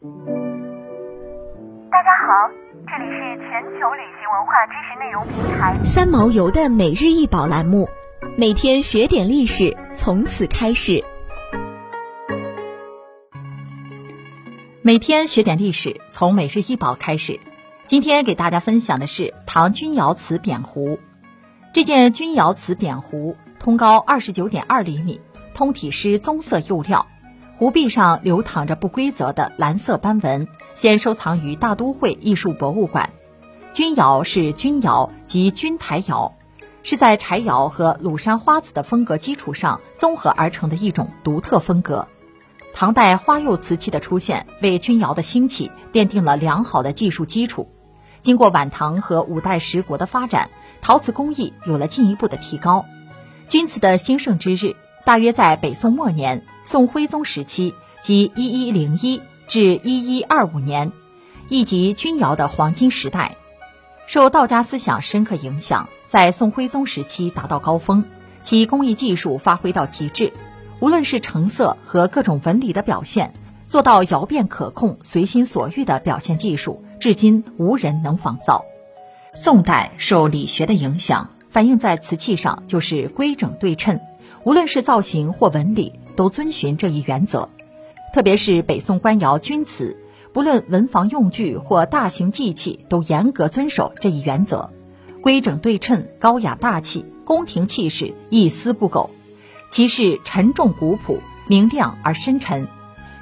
大家好，这里是全球旅行文化知识内容平台三毛游的每日一宝栏目，每天学点历史，从此开始。每天学点历史，从每日一宝开始。今天给大家分享的是唐钧窑瓷扁壶。这件钧窑瓷扁壶通高二十九点二厘米，通体施棕色釉料，壶壁上流淌着不规则的蓝色斑纹，现收藏于大都会艺术博物馆。钧窑是钧窑及钧台窑，是在柴窑和鲁山花瓷的风格基础上综合而成的一种独特风格。唐代花釉瓷器的出现，为钧窑的兴起奠定了良好的技术基础。经过晚唐和五代十国的发展，陶瓷工艺有了进一步的提高。钧瓷的兴盛之日，大约在北宋末年，宋徽宗时期，即一一零一至一一二五年，亦即钧窑的黄金时代。受道家思想深刻影响，在宋徽宗时期达到高峰，其工艺技术发挥到极致。无论是成色和各种纹理的表现，做到窑变可控、随心所欲的表现技术，至今无人能仿造。宋代受理学的影响，反映在瓷器上就是规整对称，无论是造型或纹理，都遵循这一原则。特别是北宋官窑钧瓷，不论文房用具或大型祭器，都严格遵守这一原则，规整对称、高雅大气、宫廷气势，一丝不苟。其是沉重古朴，明亮而深沉。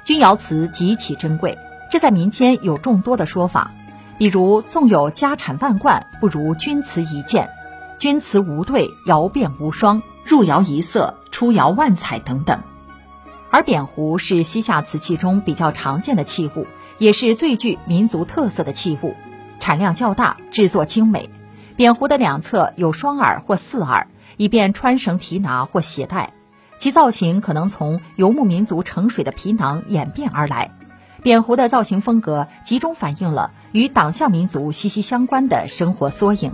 钧窑瓷极其珍贵，这在民间有众多的说法，比如纵有家产万贯，不如钧瓷一件；钧瓷无对，窑变无双；入窑一色，出窑万彩等等。而扁壶是西夏瓷器中比较常见的器物，也是最具民族特色的器物，产量较大，制作精美。扁壶的两侧有双耳或四耳，以便穿绳提拿或携带。其造型可能从游牧民族盛水的皮囊演变而来，扁壶的造型风格集中反映了与党项民族息息相关的生活缩影。